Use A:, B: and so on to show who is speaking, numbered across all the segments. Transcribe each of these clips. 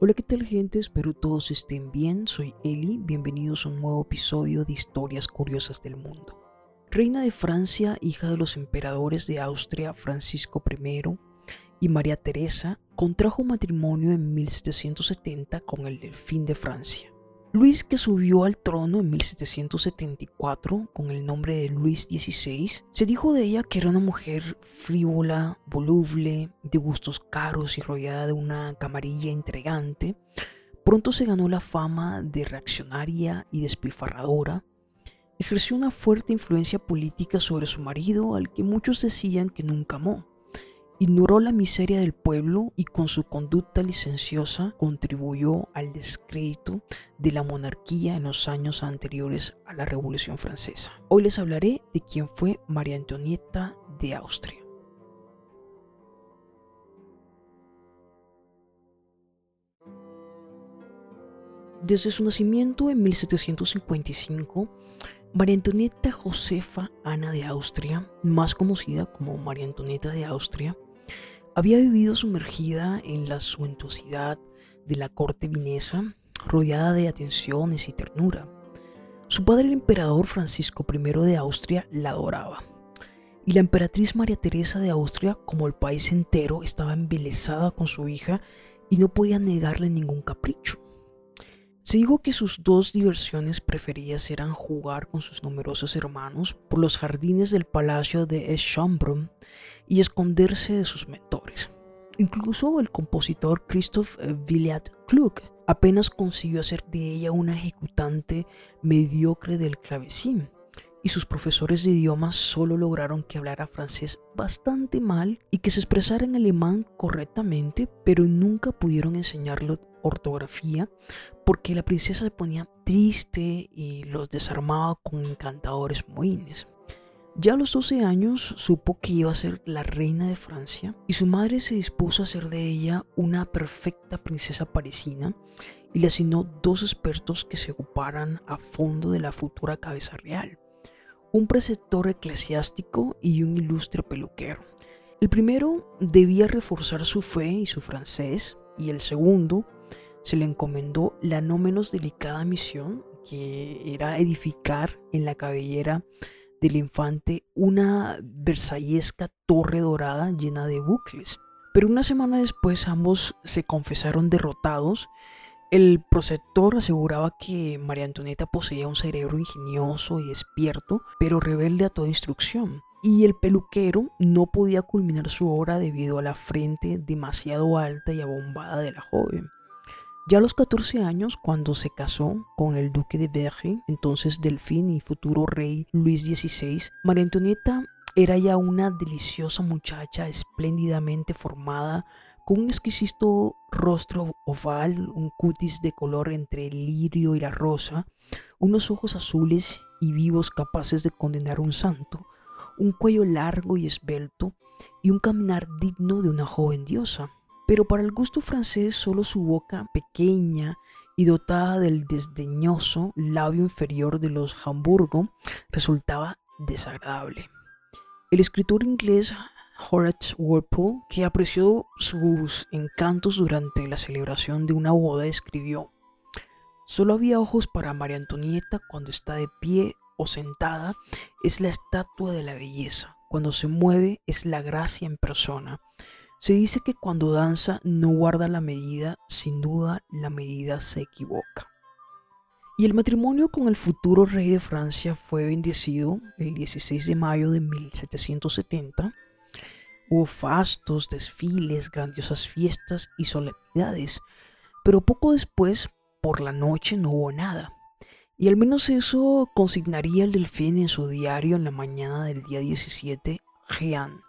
A: Hola, ¿qué tal gente? Espero todos estén bien. Soy Eli. Bienvenidos a un nuevo episodio de Historias Curiosas del Mundo. Reina de Francia, hija de los emperadores de Austria Francisco I y María Teresa, contrajo matrimonio en 1770 con el Delfín de Francia. Luis, que subió al trono en 1774 con el nombre de Luis XVI, se dijo de ella que era una mujer frívola, voluble, de gustos caros y rodeada de una camarilla intrigante. Pronto se ganó la fama de reaccionaria y despilfarradora. Ejerció una fuerte influencia política sobre su marido, al que muchos decían que nunca amó. Ignoró la miseria del pueblo y con su conducta licenciosa contribuyó al descrédito de la monarquía en los años anteriores a la Revolución Francesa. Hoy les hablaré de quién fue María Antonieta de Austria. Desde su nacimiento en 1755, María Antonieta Josefa Ana de Austria, más conocida como María Antonieta de Austria, había vivido sumergida en la suntuosidad de la corte vinesa, rodeada de atenciones y ternura. Su padre, el emperador Francisco I de Austria, la adoraba. Y la emperatriz María Teresa de Austria, como el país entero, estaba embelesada con su hija y no podía negarle ningún capricho. Se dijo que sus dos diversiones preferidas eran jugar con sus numerosos hermanos por los jardines del palacio de Eschambrun y esconderse de sus mentores. Incluso el compositor Christoph Williat Kluck apenas consiguió hacer de ella una ejecutante mediocre del clavecín, y sus profesores de idiomas solo lograron que hablara francés bastante mal y que se expresara en alemán correctamente, pero nunca pudieron enseñarle ortografía porque la princesa se ponía triste y los desarmaba con encantadores moines. Ya a los 12 años supo que iba a ser la reina de Francia y su madre se dispuso a hacer de ella una perfecta princesa parisina y le asignó dos expertos que se ocuparan a fondo de la futura cabeza real, un preceptor eclesiástico y un ilustre peluquero. El primero debía reforzar su fe y su francés y el segundo se le encomendó la no menos delicada misión que era edificar en la cabellera del infante una versallesca torre dorada llena de bucles. Pero una semana después ambos se confesaron derrotados. El preceptor aseguraba que María Antonieta poseía un cerebro ingenioso y despierto, pero rebelde a toda instrucción. Y el peluquero no podía culminar su obra debido a la frente demasiado alta y abombada de la joven. Ya a los 14 años, cuando se casó con el duque de Berry, entonces Delfín y futuro rey Luis XVI, María Antonieta era ya una deliciosa muchacha espléndidamente formada, con un exquisito rostro oval, un cutis de color entre el lirio y la rosa, unos ojos azules y vivos capaces de condenar un santo, un cuello largo y esbelto y un caminar digno de una joven diosa pero para el gusto francés solo su boca pequeña y dotada del desdeñoso labio inferior de los Hamburgo resultaba desagradable. El escritor inglés Horace Walpole, que apreció sus encantos durante la celebración de una boda, escribió, Solo había ojos para María Antonieta cuando está de pie o sentada, es la estatua de la belleza, cuando se mueve es la gracia en persona, se dice que cuando danza no guarda la medida, sin duda la medida se equivoca. Y el matrimonio con el futuro rey de Francia fue bendecido el 16 de mayo de 1770. Hubo fastos, desfiles, grandiosas fiestas y solemnidades, pero poco después, por la noche, no hubo nada. Y al menos eso consignaría el delfín en su diario en la mañana del día 17, Jean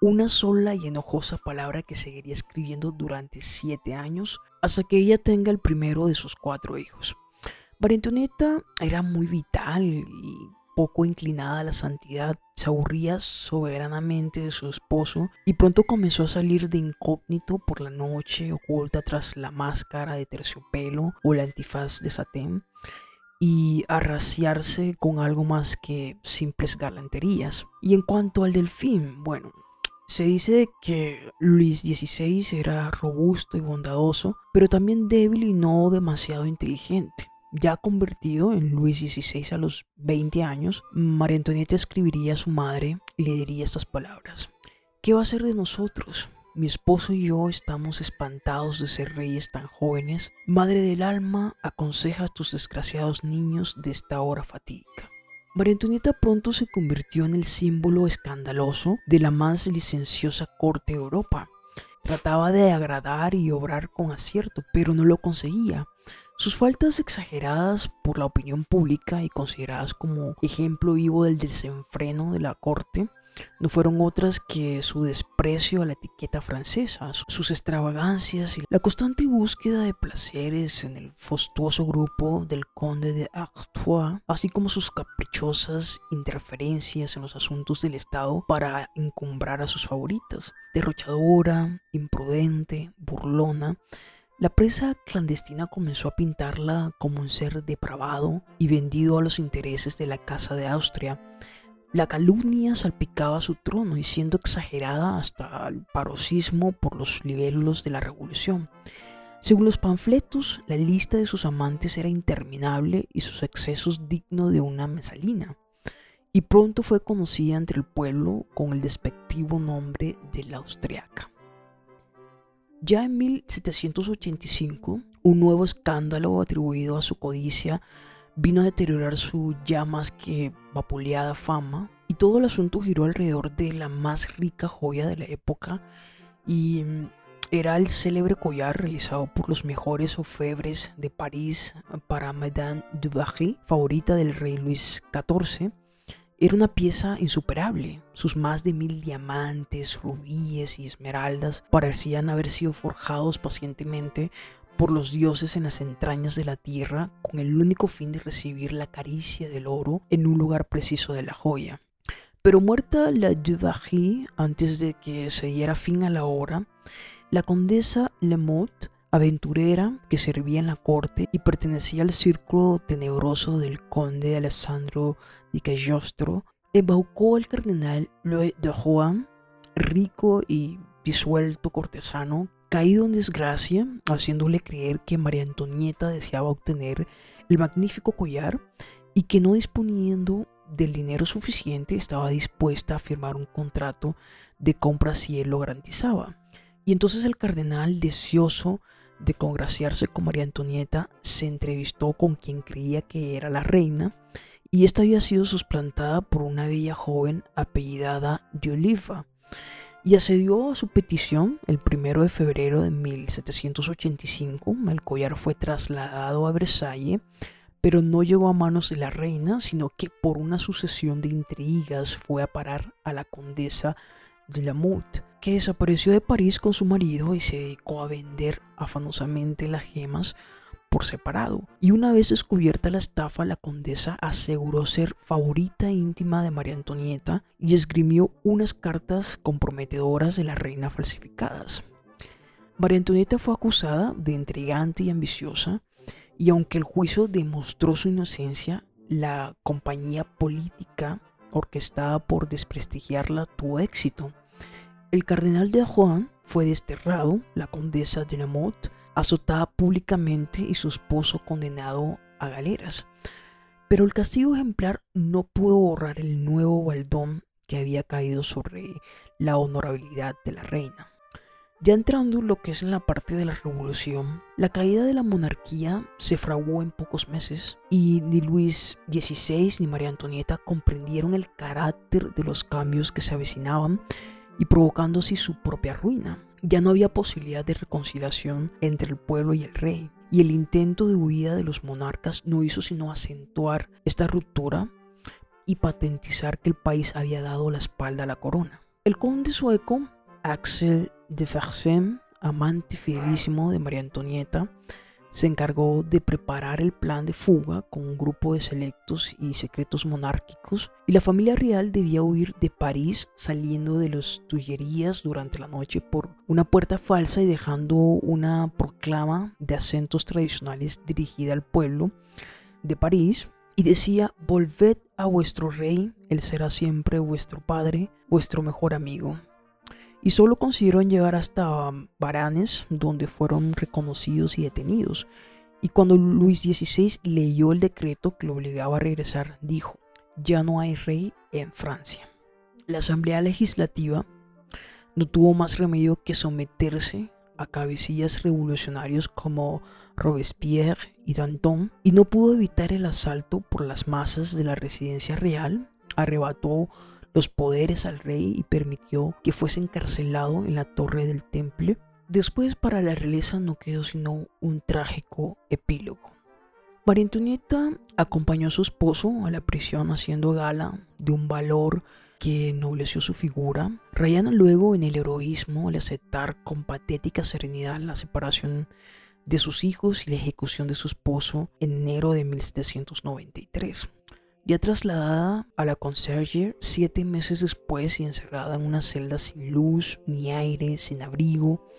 A: una sola y enojosa palabra que seguiría escribiendo durante siete años hasta que ella tenga el primero de sus cuatro hijos. María Antonieta era muy vital y poco inclinada a la santidad, se aburría soberanamente de su esposo y pronto comenzó a salir de incógnito por la noche, oculta tras la máscara de terciopelo o la antifaz de satén y a con algo más que simples galanterías. Y en cuanto al delfín, bueno, Se dice que Luis XVI era robusto y bondadoso, pero también débil y no demasiado inteligente. Ya convertido en Luis XVI a los 20 años, María Antonieta escribiría a su madre y le diría estas palabras. ¿Qué va a ser de nosotros? Mi esposo y yo estamos espantados de ser reyes tan jóvenes. Madre del alma, aconseja a tus desgraciados niños de esta hora fatídica. María Antonieta pronto se convirtió en el símbolo escandaloso de la más licenciosa corte de Europa. Trataba de agradar y obrar con acierto, pero no lo conseguía. Sus faltas exageradas por la opinión pública y consideradas como ejemplo vivo del desenfreno de la corte no fueron otras que su desprecio a la etiqueta francesa, sus extravagancias y la constante búsqueda de placeres en el fastuoso grupo del conde de Artois, así como sus caprichosas interferencias en los asuntos del Estado para encumbrar a sus favoritas. Derrochadora, imprudente, burlona, la presa clandestina comenzó a pintarla como un ser depravado y vendido a los intereses de la Casa de Austria, la calumnia salpicaba su trono y siendo exagerada hasta el paroxismo por los libelos de la revolución. Según los panfletos, la lista de sus amantes era interminable y sus excesos dignos de una mesalina, y pronto fue conocida entre el pueblo con el despectivo nombre de la austriaca. Ya en 1785, un nuevo escándalo atribuido a su codicia vino a deteriorar su ya más que vapuleada fama y todo el asunto giró alrededor de la más rica joya de la época y mm, era el célebre collar realizado por los mejores orfebres de París para Madame de Barry, favorita del rey Luis XIV. Era una pieza insuperable. Sus más de mil diamantes, rubíes y esmeraldas parecían haber sido forjados pacientemente por los dioses en las entrañas de la tierra con el único fin de recibir la caricia del oro en un lugar preciso de la joya. Pero muerta la Duvary antes de que se diera fin a la obra, la condesa Lemot, aventurera que servía en la corte y pertenecía al círculo tenebroso del conde Alessandro di Cagliostro, embaucó al cardenal Louis de Juan, rico y disuelto cortesano caído en desgracia, haciéndole creer que María Antonieta deseaba obtener el magnífico collar y que no disponiendo del dinero suficiente estaba dispuesta a firmar un contrato de compra si él lo garantizaba. Y entonces el cardenal, deseoso de congraciarse con María Antonieta, se entrevistó con quien creía que era la reina, y esta había sido suplantada por una bella joven apellidada de Oliva, y accedió a su petición el 1 de febrero de 1785. El collar fue trasladado a Versalles, pero no llegó a manos de la reina, sino que por una sucesión de intrigas fue a parar a la condesa de la Motte, que desapareció de París con su marido y se dedicó a vender afanosamente las gemas por separado. Y una vez descubierta la estafa, la condesa aseguró ser favorita íntima de María Antonieta y esgrimió unas cartas comprometedoras de la reina falsificadas. María Antonieta fue acusada de intrigante y ambiciosa, y aunque el juicio demostró su inocencia, la compañía política orquestada por desprestigiarla tuvo éxito. El cardenal de Juan fue desterrado, la condesa de Lamotte azotada públicamente y su esposo condenado a galeras. Pero el castigo ejemplar no pudo borrar el nuevo baldón que había caído sobre la honorabilidad de la reina. Ya entrando en lo que es en la parte de la revolución, la caída de la monarquía se fraguó en pocos meses y ni Luis XVI ni María Antonieta comprendieron el carácter de los cambios que se avecinaban y provocando así su propia ruina. Ya no había posibilidad de reconciliación entre el pueblo y el rey, y el intento de huida de los monarcas no hizo sino acentuar esta ruptura y patentizar que el país había dado la espalda a la corona. El conde sueco Axel de Fersen, amante fidelísimo de María Antonieta, se encargó de preparar el plan de fuga con un grupo de selectos y secretos monárquicos y la familia real debía huir de París saliendo de las Tullerías durante la noche por una puerta falsa y dejando una proclama de acentos tradicionales dirigida al pueblo de París y decía, volved a vuestro rey, él será siempre vuestro padre, vuestro mejor amigo. Y solo consiguieron llegar hasta Baranes, donde fueron reconocidos y detenidos. Y cuando Luis XVI leyó el decreto que lo obligaba a regresar, dijo, ya no hay rey en Francia. La Asamblea Legislativa no tuvo más remedio que someterse a cabecillas revolucionarios como Robespierre y Danton y no pudo evitar el asalto por las masas de la residencia real, arrebató los poderes al rey y permitió que fuese encarcelado en la torre del temple. Después para la realeza no quedó sino un trágico epílogo. María Antonieta acompañó a su esposo a la prisión haciendo gala de un valor que ennobleció su figura, rayando luego en el heroísmo al aceptar con patética serenidad la separación de sus hijos y la ejecución de su esposo en enero de 1793. Ya trasladada a la conserje siete meses después y encerrada en una celda sin luz, ni aire, sin abrigo,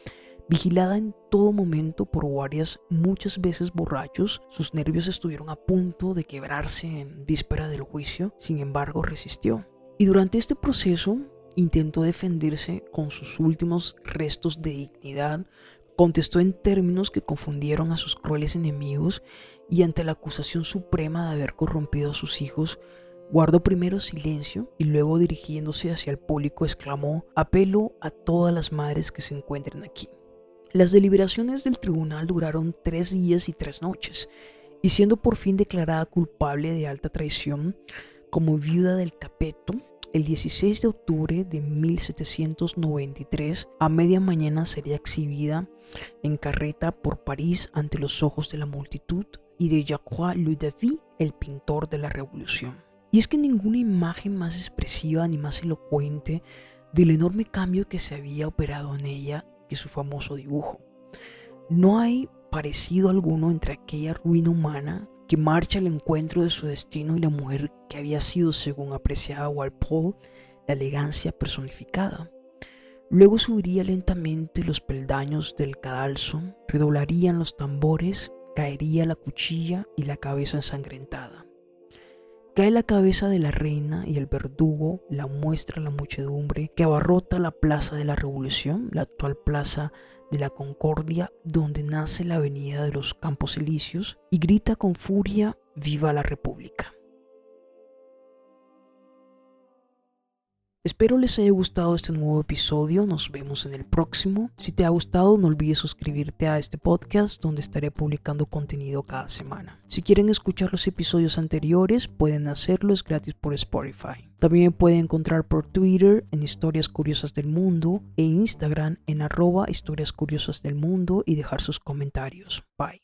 A: vigilada en todo momento por guardias muchas veces borrachos, sus nervios estuvieron a punto de quebrarse en víspera del juicio, sin embargo resistió. Y durante este proceso intentó defenderse con sus últimos restos de dignidad, contestó en términos que confundieron a sus crueles enemigos y ante la acusación suprema de haber corrompido a sus hijos, guardó primero silencio y luego dirigiéndose hacia el público exclamó, apelo a todas las madres que se encuentren aquí. Las deliberaciones del tribunal duraron tres días y tres noches, y siendo por fin declarada culpable de alta traición como viuda del Capeto, el 16 de octubre de 1793, a media mañana sería exhibida en carreta por París ante los ojos de la multitud y de Jacques Ludavie, el pintor de la Revolución. Y es que ninguna imagen más expresiva ni más elocuente del enorme cambio que se había operado en ella que su famoso dibujo. No hay parecido alguno entre aquella ruina humana que marcha al encuentro de su destino y la mujer que había sido, según apreciaba Walpole, la elegancia personificada. Luego subiría lentamente los peldaños del cadalso, redoblarían los tambores, caería la cuchilla y la cabeza ensangrentada. Cae la cabeza de la reina y el verdugo la muestra a la muchedumbre que abarrota la plaza de la Revolución, la actual plaza de la Concordia, donde nace la avenida de los Campos Elíseos, y grita con furia, ¡Viva la República! Espero les haya gustado este nuevo episodio, nos vemos en el próximo. Si te ha gustado no olvides suscribirte a este podcast donde estaré publicando contenido cada semana. Si quieren escuchar los episodios anteriores pueden hacerlo, es gratis por Spotify. También me pueden encontrar por Twitter en Historias Curiosas del Mundo e Instagram en arroba Historias Curiosas del Mundo y dejar sus comentarios. Bye.